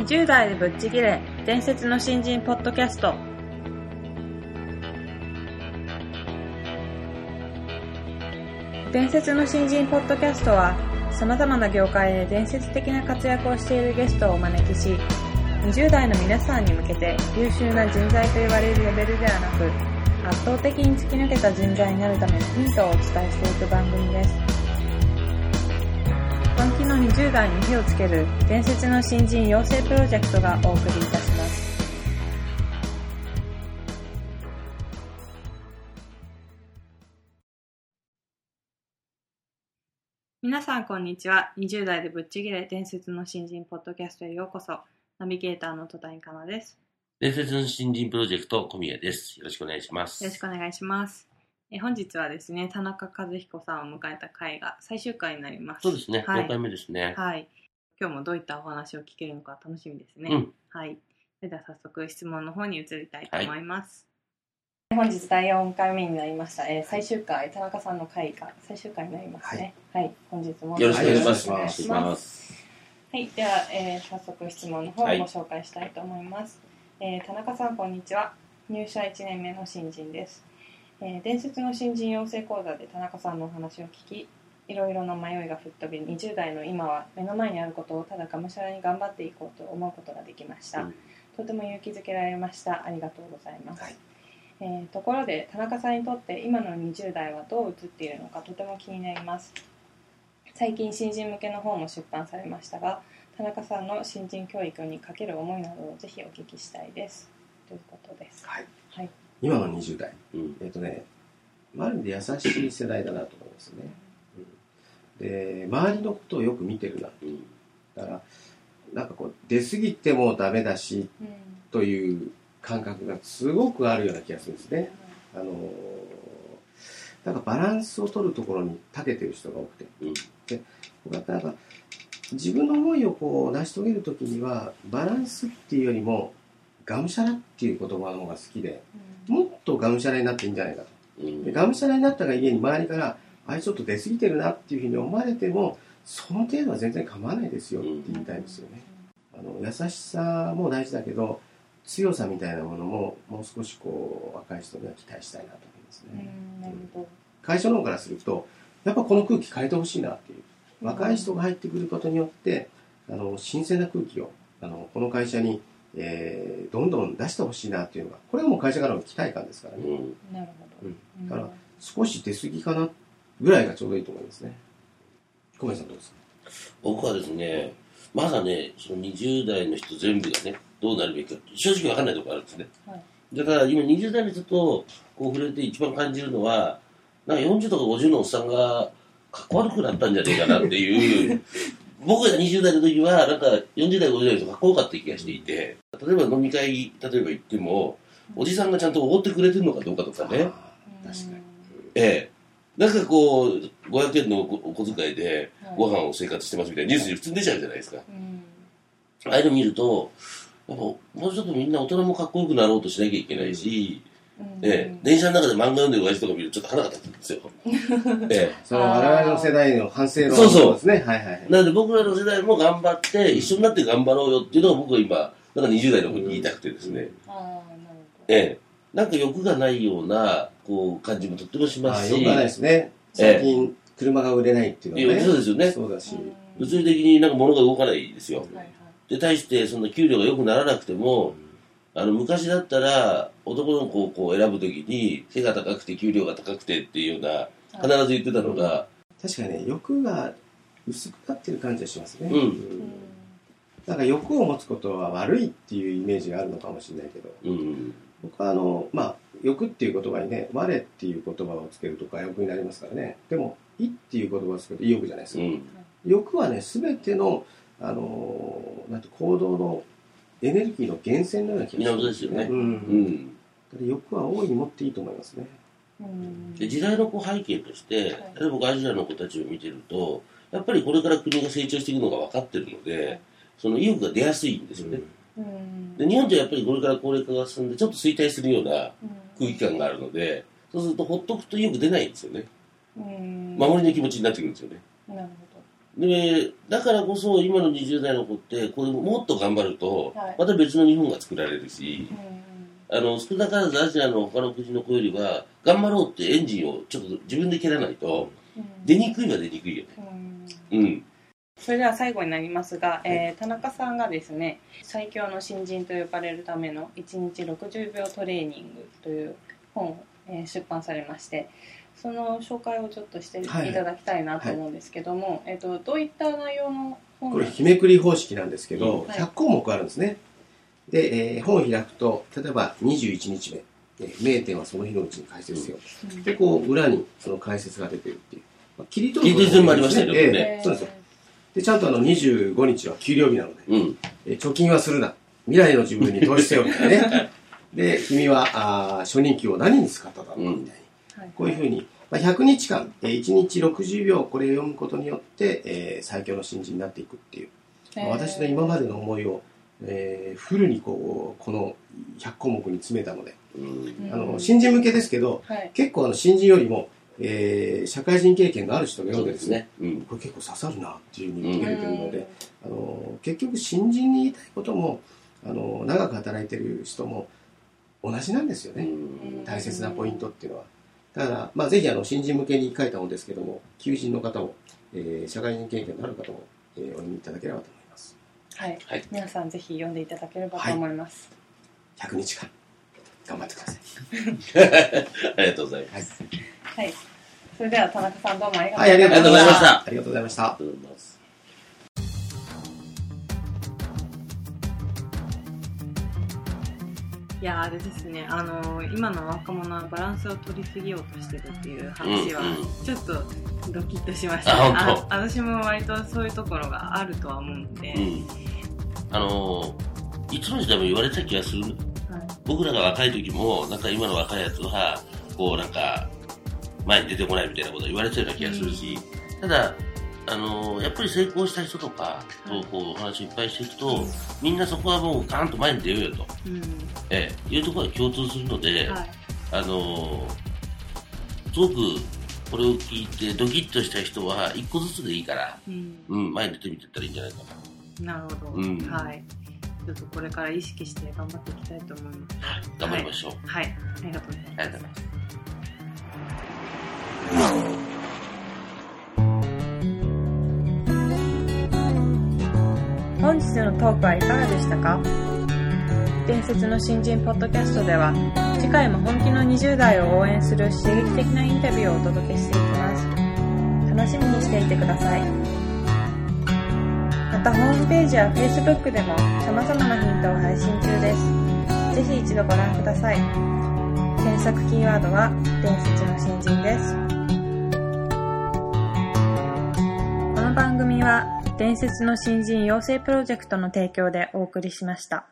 20代でぶっちぎれ伝説の新人ポッドキャスト。伝説の新人ポッドキャストは様々な業界で伝説的な活躍をしているゲストをお招きし20代の皆さんに向けて優秀な人材と言われるレベルではなく圧倒的に突き抜けた人材になるためのヒントをお伝えしていく番組です。20代に火をつける伝説の新人養成プロジェクトがお送りいたします。皆さんこんにちは。20代でぶっちぎれ伝説の新人ポッドキャストへようこそ。ナビゲーターの戸谷香奈です。伝説の新人プロジェクト小宮です。よろしくお願いします。よろしくお願いしますえ本日はですね田中和彦さんを迎えた回が最終回になりますそうですね。はい4回目ですね。はい。今日もどういったお話を聞けるのか楽しみですね。うんはい。それでは早速質問の方に移りたいと思います。本日第4回目になりました、えー最終回、田中さんの回が最終回になりますね。はい。本日もよろしくお願いします。よろしくお願いします。す。はい。では、えー早速質問の方をご紹介したいと思います。えー田中さん、こんにちは。入社1年目の新人です。えー伝説の新人養成講座で田中さんのお話を聞き、いろいろな迷いが吹っ飛び20代の今は目の前にあることをただがむしゃらに頑張っていこうと思うことができました、うん。とても勇気づけられました。ありがとうございます、はい。えーところで田中さんにとって今の20代はどう映っているのかとても気になります。最近新人向けの本も出版されましたが田中さんの新人教育にかける思いなどをぜひお聞きしたいです。ということです。はい、はい今の20代、うん。えっ、とね、ある意味で優しい世代だなと思いますね。うん、で、周りのことをよく見てるな。うん。だから、なんかこう、出過ぎてもダメだし、うんという感覚がすごくあるような気がするんですね。あのーなんかバランスを取るところに長けてる人が多くて。うんで、僕はなんか、自分の思いをこう成し遂げるときには、バランスっていうよりも、がむしゃらっていう言葉の方が好きで、もっとがむしゃらになっていいんじゃないかと。うん。でがむしゃらになったが家に周りからあれちょっと出過ぎてるなっていうふうに思われてもその程度は全然構わないですよって言いたいですよね、あの優しさも大事だけど強さみたいなものももう少しこう若い人には期待したいなと思いますうね、んなるほど。会社の方からするとやっぱこの空気変えてほしいなっていう。若い人が入ってくることによってあの新鮮な空気をあのこの会社に、えーどんどん出してほしいなっていうのがこれはもう会社からの期待感ですからね、うん。なるほど、うんだから少し出過ぎかなぐらいがちょうどいいと思いますね。小林さんどうですか？僕はですね、まだね、その20代の人全部がね、どうなるべきか、正直わかんないところあるんですね。はいだから今20代の人とこう触れて一番感じるのは、なんか40とか50のおっさんがかっこ悪くなったんじゃねえかなっていう、僕が20代の時は、なんか40代、50代の人かっこよかった気がしていて、例えば飲み会、例えば行っても、おじさんがちゃんとおごってくれてるのかどうかとかね、確かに。ええ。なんかこう、500円のお小遣いではいご飯を生活してますみたいなニュースに普通に出ちゃうじゃないですか。うんああいうの見ると、やっぱもうちょっとみんな大人もかっこよくなろうとしなきゃいけないし、うんええ、電車の中で漫画読んでる親父とか見るとちょっと腹が立つんですよ。えその我々の世代の反省論そうそうですね。はいはいはいえ。。なので僕らの世代も頑張って、一緒になって頑張ろうよっていうのが僕は今、なんか20代の子に言いたくてですね。ああなるほどええ。なんか欲がないような、こう、感じもとってもしますし。あよくはないですね。最近、車が売れないっていうのはね。そうですよね。そうだし。うん物理的になんか物が動かないですよ。はいはいで、対してそんな給料が良くならなくても、あの、昔だったら、男の子をこう選ぶときに、背が高くて給料が高くてっていうような、必ず言ってたのが、確かにね、欲が薄くなってる感じがしますね。うん。うん。なんか欲を持つことは悪いっていうイメージがあるのかもしれないけど、うん、僕はあの、まあ、欲っていう言葉にね、我っていう言葉をつけるとか欲になりますからね。でも、意っていう言葉をつけると意欲じゃないですか。うん、欲はね、すべての、あのーなんて行動のエネルギーの源泉のような気がするんですよね。うんうん。欲は大いに持っていいと思いますね。で時代のこう背景として、例えば僕アジアの子たちを見てると、やっぱりこれから国が成長していくのが分かってるので、その意欲が出やすいんですよね。うんで日本ってやっぱりこれから高齢化が進んで、ちょっと衰退するような空気感があるので、そうするとほっとくと意欲出ないんですよね。うん守りの気持ちになってくるんですよね。なるほどでだからこそ今の20代の子ってこれもっと頑張ると、はい。また別の日本が作られるしうんあの少なからずアジアの他の国の子よりは頑張ろうってエンジンをちょっと自分で蹴らないとうん。出にくいは出にくいよね。うん。うん。それでは最後になりますが、えー田中さんがですね最強の新人と呼ばれるための1日60秒トレーニングという本を、えー出版されましてその紹介をちょっとしていはい。ただきたいなと思うんですけども、えー、とどういった内容の本これ日めくり方式なんですけど、はい。100項目あるんですね。で、えー本を開くと例えば21日目、えー名店はその日のうちに解説せよ、うん。でこう裏にその解説が出てるっていう、まあ、切り取る切りもありましたよね。ええねそうですよ。でちゃんとあの25日は給料日なので、うん。えー貯金はするな。未来の自分に投資せよみたいなね。で君はあー初任給を何に使っただろうかみたいに、はいこういうふうに、まあ、100日間、えー1日60秒これを読むことによって、えー最強の新人になっていくっていう、まあ私の今までの思いを、えーフルにこうこの100項目に詰めたので、うん。あの新人向けですけどはい。結構あの新人よりも、えー社会人経験がある人がそ読んでですすね。うん。これ結構刺さるなっていうふうに言ってくれてるので、うん。あの結局新人に言いたいこともあの長く働いてる人も同じなんですよね、うん。大切なポイントっていうのはだから、まあ、ぜひあの新人向けに書いた本ですけども求人の方も、えー社会人経験のある方も、えーお読みいただければと思います。はい。はい。皆さんぜひ読んでいただければと思います、100日間。頑張ってください。ありがとうございます。はい。それでは田中さんどうもありがとうございました。あありがとうございました。あ。りがとうございますいやあれですね。あの今の若者はバランスを取りすぎようとしてるっていう話はうんうん。ちょっとドキッとしました、あ本当。私も割とそういうところがあるとは思うので、うん。あのいつの時代も言われた気がする。はい。僕らが若い時もなんか今の若いやつはこうなんか前に出てこないみたいなこと言われてたような気がするし、ただあのやっぱり成功した人とかとこうお話をいっぱいしていくと、みんなそこはもうガーンと前に出ようよと、うん。ええ、いうところが共通するので、はい。あのすごくこれを聞いてドキッとした人は一個ずつでいいから、うん。うん、前に出てみてったらいいんじゃないかな。なるほど、うん。はい。ちょっとこれから意識して頑張っていきたいと思います。頑張りましょう。はい。ありがとうございます。ありがとうございます。日のトークはいかがでしたか？伝説の新人ポッドキャストでは次回も本気の20代を応援する刺激的なインタビューをお届けしていきます。楽しみにしていてください。またホームページや Facebook でも様々なヒントを配信中です。ぜひ一度ご覧ください。検索キーワードは伝説の新人です。この番組は伝説の新人養成プロジェクトの提供でお送りしました。